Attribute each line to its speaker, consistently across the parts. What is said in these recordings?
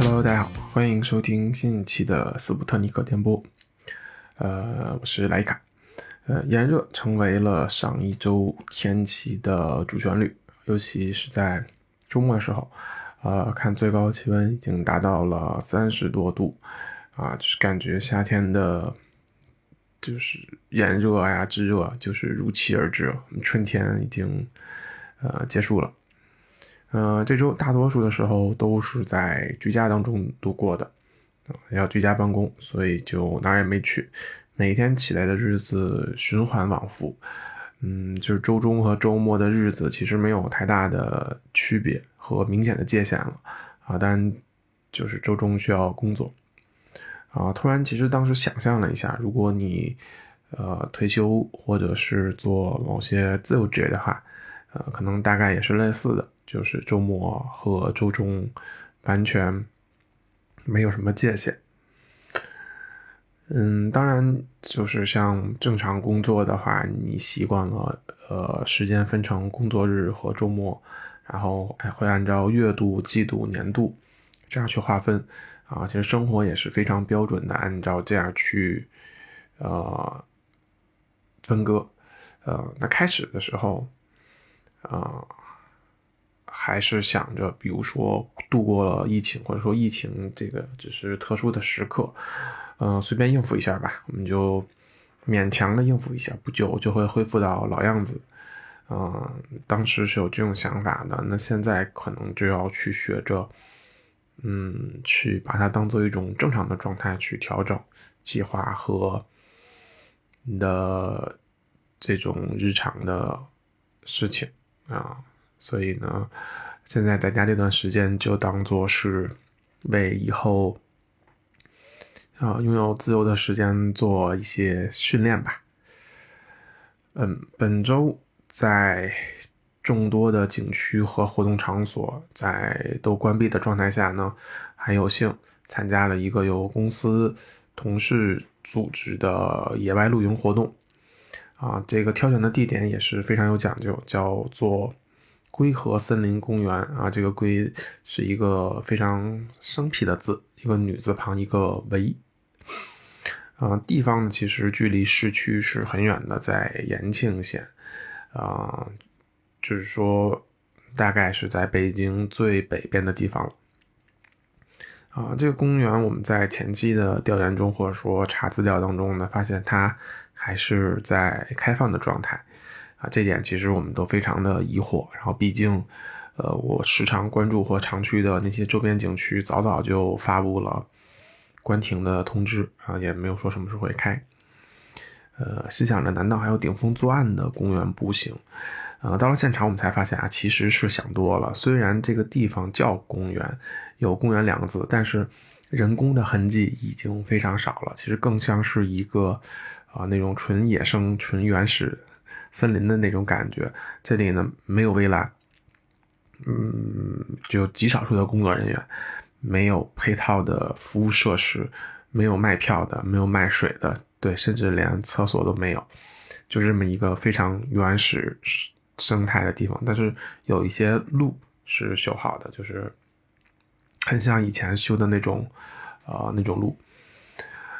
Speaker 1: Hello，大家好，欢迎收听新一期的斯普特尼克电波。呃，我是莱卡。呃，炎热成为了上一周天气的主旋律，尤其是在周末的时候，呃，看最高气温已经达到了三十多度，啊，就是感觉夏天的，就是炎热呀、炙热，就是如期而至。春天已经呃结束了。呃，这周大多数的时候都是在居家当中度过的，要居家办公，所以就哪儿也没去。每天起来的日子循环往复，嗯，就是周中和周末的日子其实没有太大的区别和明显的界限了啊。当然，就是周中需要工作啊。突然，其实当时想象了一下，如果你呃退休或者是做某些自由职业的话，呃，可能大概也是类似的。就是周末和周中完全没有什么界限。嗯，当然，就是像正常工作的话，你习惯了呃时间分成工作日和周末，然后还会按照月度、季度、年度这样去划分啊。其实生活也是非常标准的，按照这样去呃分割。呃，那开始的时候啊。还是想着，比如说度过了疫情，或者说疫情这个只是特殊的时刻，嗯，随便应付一下吧，我们就勉强的应付一下，不久就会恢复到老样子，嗯，当时是有这种想法的，那现在可能就要去学着，嗯，去把它当做一种正常的状态去调整计划和你的这种日常的事情啊。所以呢，现在在家这段时间就当做是为以后啊拥有自由的时间做一些训练吧。嗯，本周在众多的景区和活动场所在都关闭的状态下呢，还有幸参加了一个由公司同事组织的野外露营活动。啊，这个挑选的地点也是非常有讲究，叫做。龟河森林公园啊，这个“龟”是一个非常生僻的字，一个女字旁，一个“围”。啊，地方呢其实距离市区是很远的，在延庆县，啊，就是说大概是在北京最北边的地方。啊，这个公园我们在前期的调研中，或者说查资料当中呢，发现它还是在开放的状态。啊，这点其实我们都非常的疑惑。然后，毕竟，呃，我时常关注或常去的那些周边景区，早早就发布了关停的通知啊，也没有说什么时候会开。呃，心想着，难道还有顶风作案的公园不行？啊，到了现场，我们才发现啊，其实是想多了。虽然这个地方叫公园，有公园两个字，但是人工的痕迹已经非常少了。其实更像是一个啊，那种纯野生、纯原始。森林的那种感觉，这里呢没有围栏，嗯，只有极少数的工作人员，没有配套的服务设施，没有卖票的，没有卖水的，对，甚至连厕所都没有，就这么一个非常原始生态的地方。但是有一些路是修好的，就是很像以前修的那种，呃，那种路。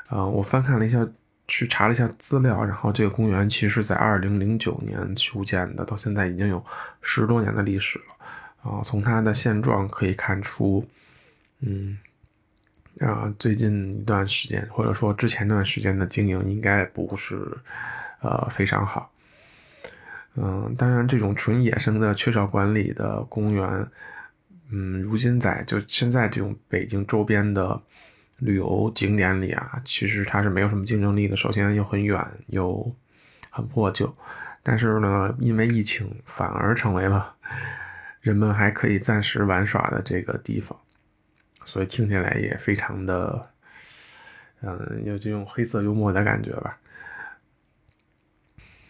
Speaker 1: 呃，我翻看了一下。去查了一下资料，然后这个公园其实在二零零九年修建的，到现在已经有十多年的历史了。啊，从它的现状可以看出，嗯，啊，最近一段时间或者说之前那段时间的经营应该不是，呃，非常好。嗯，当然，这种纯野生的、缺少管理的公园，嗯，如今在就现在这种北京周边的。旅游景点里啊，其实它是没有什么竞争力的。首先又很远，又很破旧。但是呢，因为疫情，反而成为了 人们还可以暂时玩耍的这个地方。所以听起来也非常的，嗯，有这种黑色幽默的感觉吧。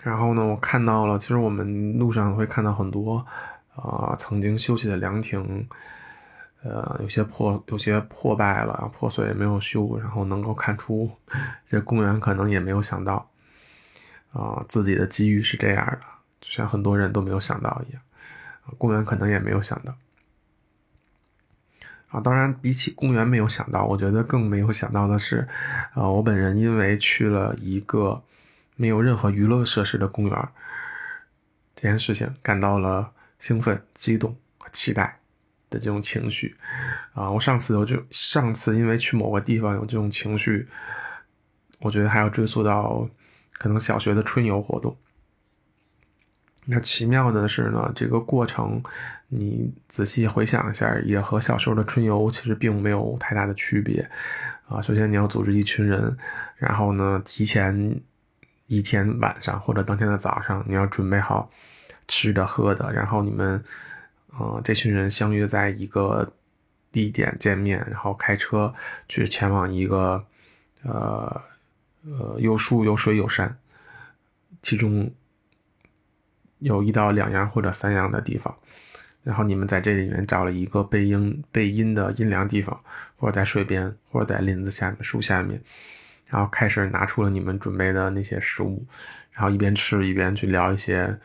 Speaker 1: 然后呢，我看到了，其实我们路上会看到很多啊，曾经休息的凉亭。呃，有些破，有些破败了，破碎也没有修，然后能够看出，这公园可能也没有想到，啊，自己的机遇是这样的，就像很多人都没有想到一样，公园可能也没有想到。啊。当然，比起公园没有想到，我觉得更没有想到的是，呃，我本人因为去了一个没有任何娱乐设施的公园，这件事情感到了兴奋、激动和期待的这种情绪。啊，我上次我就上次因为去某个地方有这种情绪，我觉得还要追溯到可能小学的春游活动。那奇妙的是呢，这个过程你仔细回想一下，也和小时候的春游其实并没有太大的区别啊。首先你要组织一群人，然后呢，提前一天晚上或者当天的早上，你要准备好吃的喝的，然后你们，呃，这群人相约在一个地点见面，然后开车去前往一个，呃，呃，有树有水有山，其中。有一到两样或者三样的地方，然后你们在这里面找了一个背阴背阴的阴凉地方，或者在水边，或者在林子下面、树下面，然后开始拿出了你们准备的那些食物，然后一边吃一边去聊一些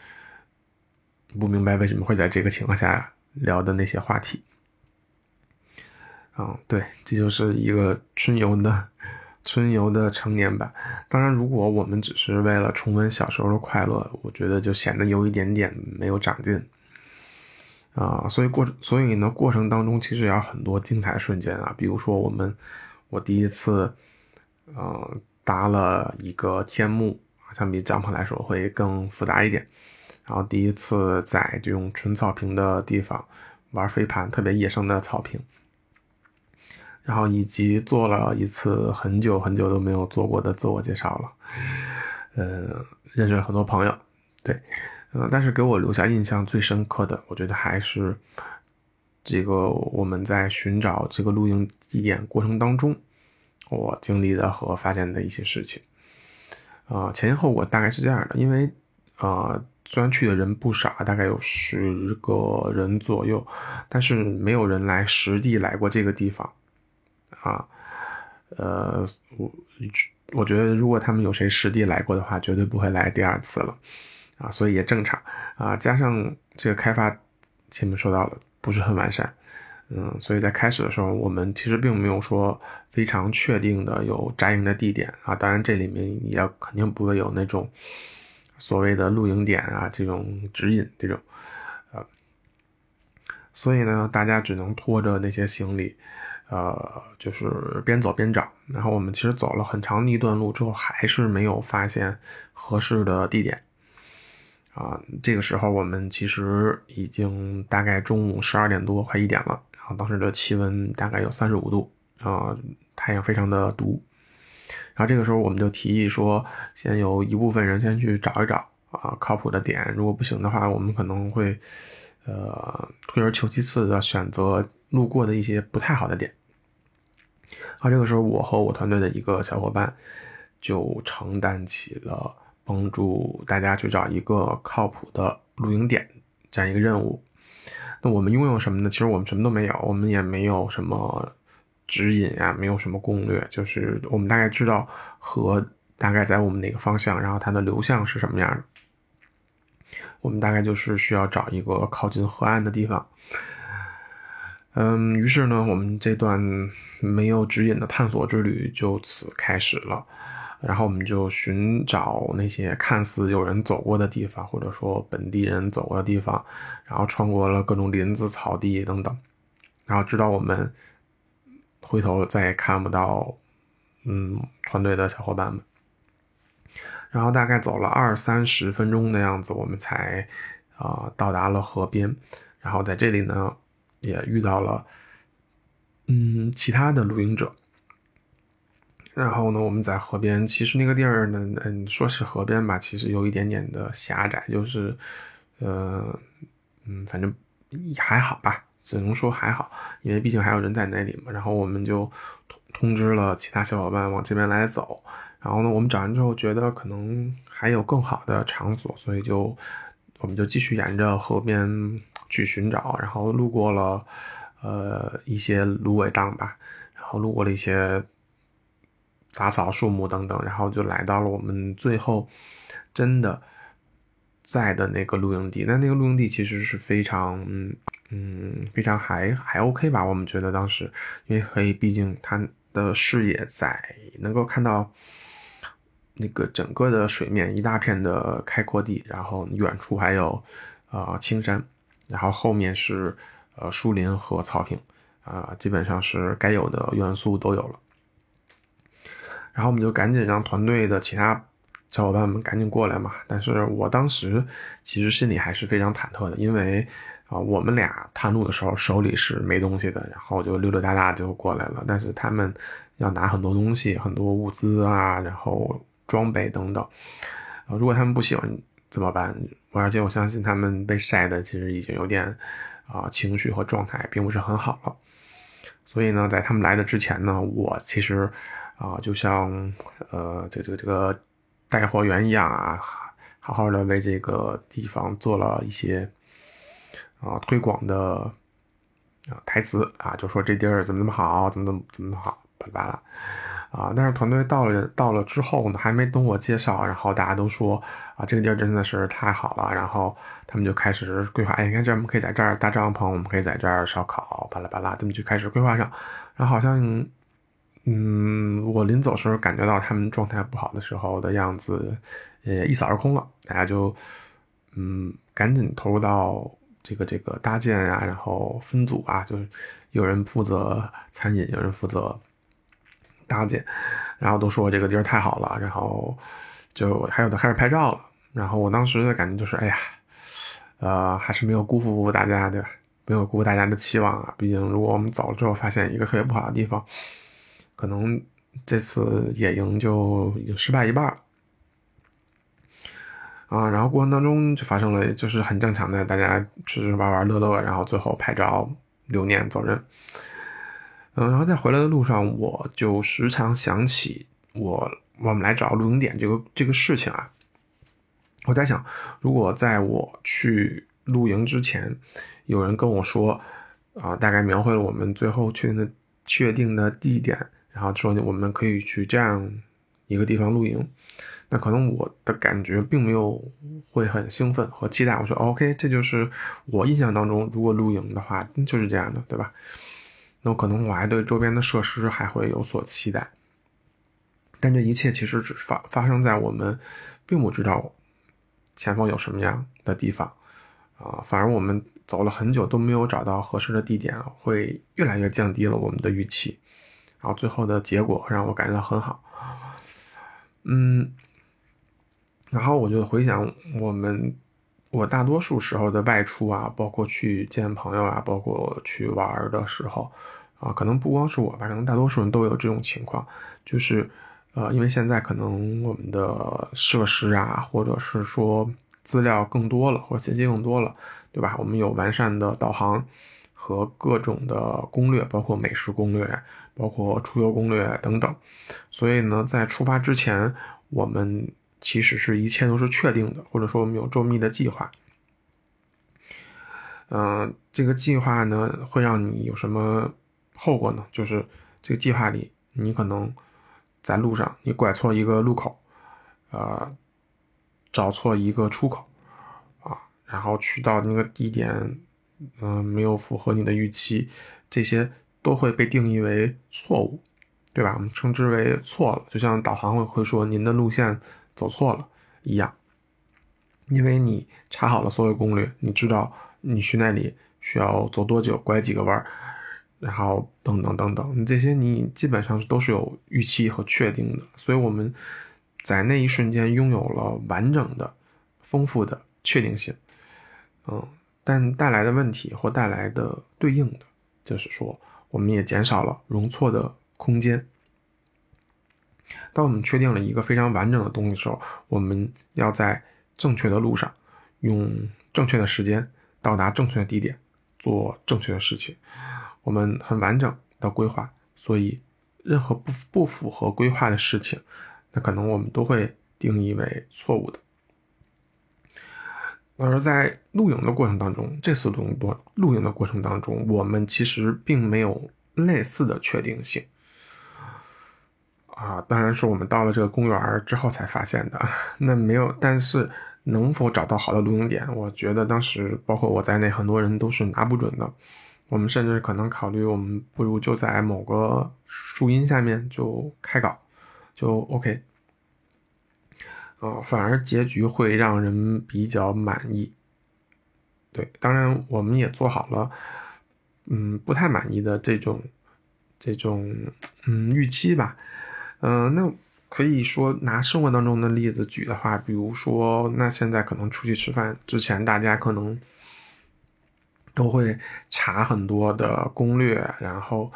Speaker 1: 不明白为什么会在这个情况下聊的那些话题。嗯，对，这就是一个春游的。春游的成年版，当然，如果我们只是为了重温小时候的快乐，我觉得就显得有一点点没有长进啊。所以过，所以呢，过程当中其实也有很多精彩瞬间啊。比如说，我们我第一次，呃，搭了一个天幕，相比帐篷来说会更复杂一点。然后第一次在这种纯草坪的地方玩飞盘，特别野生的草坪。然后以及做了一次很久很久都没有做过的自我介绍了，呃，认识了很多朋友，对，嗯，但是给我留下印象最深刻的，我觉得还是这个我们在寻找这个露营地点过程当中，我经历的和发现的一些事情，啊，前因后果大概是这样的，因为啊，虽然去的人不少，大概有十个人左右，但是没有人来实地来过这个地方。啊，呃，我我觉得如果他们有谁实地来过的话，绝对不会来第二次了，啊，所以也正常啊。加上这个开发前面说到了不是很完善，嗯，所以在开始的时候，我们其实并没有说非常确定的有扎营的地点啊。当然这里面也肯定不会有那种所谓的露营点啊这种指引这种，呃，所以呢，大家只能拖着那些行李。呃，就是边走边找，然后我们其实走了很长的一段路之后，还是没有发现合适的地点。啊，这个时候我们其实已经大概中午十二点多，快一点了。然后当时的气温大概有三十五度，啊，太阳非常的毒。然后这个时候我们就提议说，先有一部分人先去找一找啊靠谱的点，如果不行的话，我们可能会呃退而求其次的选择路过的一些不太好的点。啊这个时候，我和我团队的一个小伙伴就承担起了帮助大家去找一个靠谱的露营点这样一个任务。那我们拥有什么呢？其实我们什么都没有，我们也没有什么指引啊，没有什么攻略，就是我们大概知道河大概在我们哪个方向，然后它的流向是什么样的。我们大概就是需要找一个靠近河岸的地方。嗯，于是呢，我们这段没有指引的探索之旅就此开始了。然后我们就寻找那些看似有人走过的地方，或者说本地人走过的地方，然后穿过了各种林子、草地等等，然后直到我们回头再也看不到，嗯，团队的小伙伴们。然后大概走了二三十分钟的样子，我们才啊到达了河边。然后在这里呢。也遇到了，嗯，其他的露营者。然后呢，我们在河边，其实那个地儿呢，嗯，说是河边吧，其实有一点点的狭窄，就是，呃，嗯，反正还好吧，只能说还好，因为毕竟还有人在那里嘛。然后我们就通通知了其他小伙伴往这边来走。然后呢，我们找完之后觉得可能还有更好的场所，所以就我们就继续沿着河边。去寻找，然后路过了，呃，一些芦苇荡吧，然后路过了一些杂草、树木等等，然后就来到了我们最后真的在的那个露营地。那那个露营地其实是非常，嗯嗯，非常还还 OK 吧？我们觉得当时，因为可以，毕竟它的视野在能够看到那个整个的水面，一大片的开阔地，然后远处还有呃青山，然后后面是呃树林和草坪，啊，基本上是该有的元素都有了。然后我们就赶紧让团队的其他小伙伴们赶紧过来嘛。但是我当时其实心里还是非常忐忑的，因为啊，我们俩探路的时候手里是没东西的，然后就溜溜达达就过来了。但是他们要拿很多东西，很多物资啊，然后装备等等。啊，如果他们不喜欢怎么办？而且我相信他们被晒的其实已经有点啊情绪和状态并不是很好了。所以呢，在他们来的之前呢，我其实。啊，就像呃这，这个这个带货员一样啊，好好的为这个地方做了一些啊推广的啊台词啊，就说这地儿怎么怎么好，怎么怎么怎么好，巴拉巴拉啊。但是团队到了到了之后呢，还没等我介绍，然后大家都说啊，这个地儿真的是太好了，然后他们就开始规划，哎，你看这我们可以在这儿搭帐篷，我们可以在这儿烧烤，巴拉巴拉，他们就开始规划上，然后好像。嗯，我临走时候感觉到他们状态不好的时候的样子，呃，一扫而空了。大家就，嗯，赶紧投入到这个这个搭建啊，然后分组啊，就是有人负责餐饮，有人负责搭建，然后都说这个地儿太好了，然后就还有的开始拍照了。然后我当时的感觉就是，哎呀，呃，还是没有辜负大家，对吧？没有辜负大家的期望啊。毕竟如果我们走了之后发现一个特别不好的地方。可能这次野营就已经失败一半了啊！然后过程当中就发生了，就是很正常的，大家吃吃玩玩乐乐，然后最后拍照留念走人。嗯，然后在回来的路上，我就时常想起我我们来找露营点这个这个事情啊。我在想，如果在我去露营之前，有人跟我说啊，大概描绘了我们最后确定的确定的地点。然后说我们可以去这样一个地方露营，那可能我的感觉并没有会很兴奋和期待。我说 OK，这就是我印象当中，如果露营的话就是这样的，对吧？那可能我还对周边的设施还会有所期待。但这一切其实只发发生在我们并不知道前方有什么样的地方啊，反而我们走了很久都没有找到合适的地点，会越来越降低了我们的预期。然后最后的结果让我感觉到很好，嗯，然后我就回想我们我大多数时候的外出啊，包括去见朋友啊，包括去玩的时候啊，可能不光是我吧，可能大多数人都有这种情况，就是呃，因为现在可能我们的设施啊，或者是说资料更多了，或者信息更多了，对吧？我们有完善的导航和各种的攻略，包括美食攻略。包括出游攻略等等，所以呢，在出发之前，我们其实是一切都是确定的，或者说我们有周密的计划。嗯，这个计划呢，会让你有什么后果呢？就是这个计划里，你可能在路上你拐错一个路口，呃，找错一个出口，啊，然后去到那个地点，嗯，没有符合你的预期，这些。都会被定义为错误，对吧？我们称之为错了，就像导航会会说您的路线走错了一样，因为你查好了所有攻略，你知道你去那里需要走多久，拐几个弯，然后等等等等，你这些你基本上都是有预期和确定的，所以我们在那一瞬间拥有了完整的、丰富的确定性，嗯，但带来的问题或带来的对应的就是说。我们也减少了容错的空间。当我们确定了一个非常完整的东西的时候，我们要在正确的路上，用正确的时间到达正确的地点，做正确的事情。我们很完整的规划，所以任何不不符合规划的事情，那可能我们都会定义为错误的。而在露营的过程当中，这次露营多露营的过程当中，我们其实并没有类似的确定性啊。当然是我们到了这个公园之后才发现的。那没有，但是能否找到好的露营点，我觉得当时包括我在内，很多人都是拿不准的。我们甚至可能考虑，我们不如就在某个树荫下面就开搞，就 OK。呃，反而结局会让人比较满意。对，当然我们也做好了，嗯，不太满意的这种这种嗯预期吧。嗯，那可以说拿生活当中的例子举的话，比如说，那现在可能出去吃饭之前，大家可能。都会查很多的攻略，然后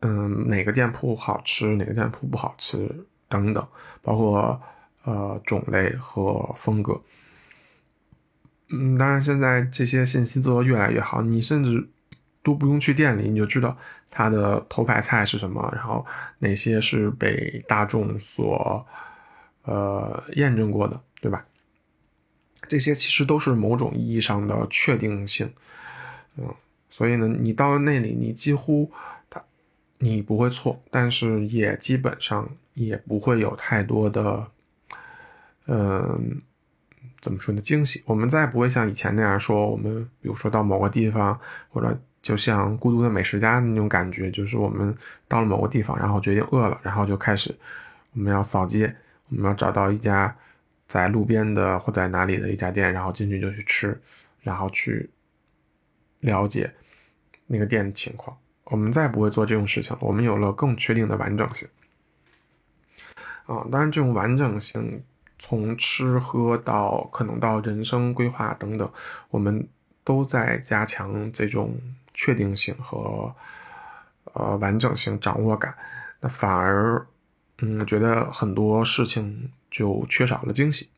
Speaker 1: 嗯哪个店铺好吃，哪个店铺不好吃等等，包括呃种类和风格。嗯，当然现在这些信息做得越来越好，你甚至都不用去店里，你就知道它的头牌菜是什么，然后哪些是被大众所呃验证过的，对吧？这些其实都是某种意义上的确定性。嗯，所以呢，你到那里，你几乎他你不会错，但是也基本上也不会有太多的，嗯，怎么说呢？惊喜。我们再不会像以前那样说，我们比如说到某个地方，或者就像《孤独的美食家》那种感觉，就是我们到了某个地方，然后决定饿了，然后就开始我们要扫街，我们要找到一家在路边的或在哪里的一家店，然后进去就去吃，然后去。了解那个店的情况，我们再不会做这种事情了我们有了更确定的完整性啊，当然这种完整性从吃喝到可能到人生规划等等，我们都在加强这种确定性和呃完整性掌握感，那反而嗯觉得很多事情就缺少了惊喜。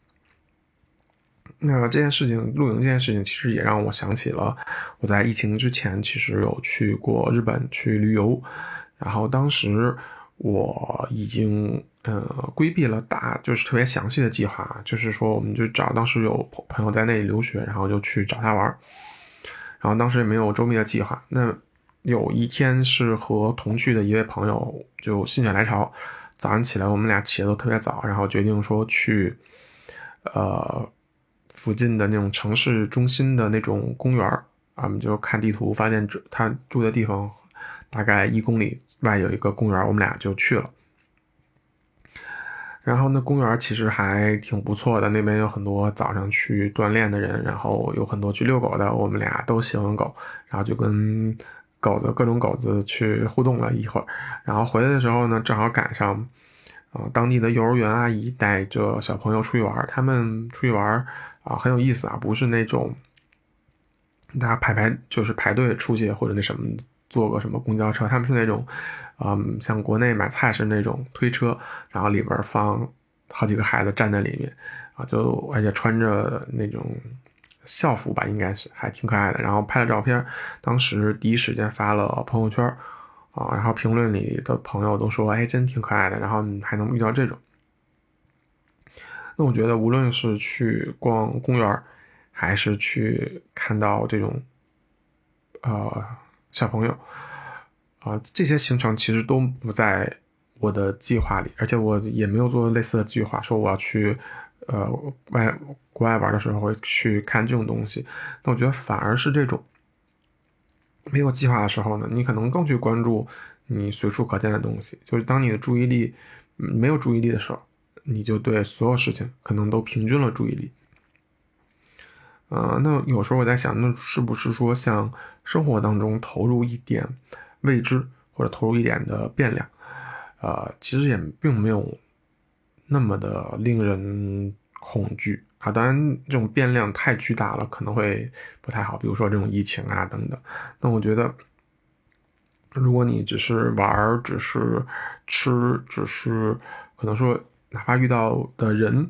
Speaker 1: 那这件事情，露营这件事情，其实也让我想起了我在疫情之前，其实有去过日本去旅游，然后当时我已经呃规避了大就是特别详细的计划，就是说我们就找当时有朋友在那里留学，然后就去找他玩然后当时也没有周密的计划。那有一天是和同去的一位朋友就心血来潮，早上起来我们俩起的都特别早，然后决定说去呃。附近的那种城市中心的那种公园啊，我们就看地图，发现住他住的地方大概一公里外有一个公园，我们俩就去了。然后那公园其实还挺不错的，那边有很多早上去锻炼的人，然后有很多去遛狗的，我们俩都喜欢狗，然后就跟狗子各种狗子去互动了一会儿。然后回来的时候呢，正好赶上啊当地的幼儿园阿姨带着小朋友出去玩，他们出去玩。啊，很有意思啊，不是那种大家排排就是排队出去或者那什么坐个什么公交车，他们是那种，嗯，像国内买菜是那种推车，然后里边放好几个孩子站在里面，啊，就而且穿着那种校服吧，应该是还挺可爱的，然后拍了照片，当时第一时间发了朋友圈，啊，然后评论里的朋友都说，哎，真挺可爱的，然后还能遇到这种。那我觉得，无论是去逛公园还是去看到这种，呃，小朋友，啊，这些行程其实都不在我的计划里，而且我也没有做类似的计划，说我要去，呃，外国外玩的时候会去看这种东西。那我觉得反而是这种没有计划的时候呢，你可能更去关注你随处可见的东西，就是当你的注意力没有注意力的时候。你就对所有事情可能都平均了注意力，呃，那有时候我在想，那是不是说像生活当中投入一点未知或者投入一点的变量，呃，其实也并没有那么的令人恐惧啊。当然，这种变量太巨大了，可能会不太好。比如说这种疫情啊等等。那我觉得，如果你只是玩，只是吃，只是可能说。哪怕遇到的人，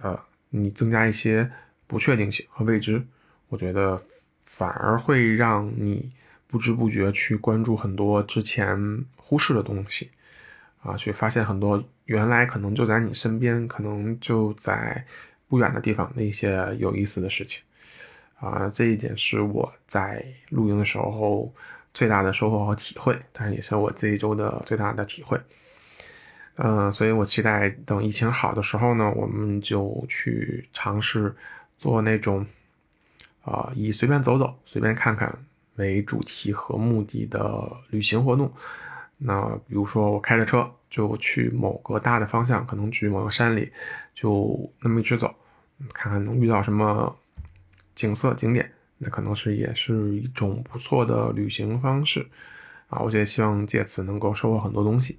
Speaker 1: 呃，你增加一些不确定性和未知，我觉得反而会让你不知不觉去关注很多之前忽视的东西，啊，去发现很多原来可能就在你身边，可能就在不远的地方的一些有意思的事情，啊，这一点是我在露营的时候最大的收获和体会，但是也是我这一周的最大的体会。嗯，所以我期待等疫情好的时候呢，我们就去尝试做那种，啊，以随便走走、随便看看为主题和目的的旅行活动。那比如说我开着车就去某个大的方向，可能去某个山里，就那么一直走，看看能遇到什么景色景点，那可能是也是一种不错的旅行方式。啊，我也希望借此能够收获很多东西。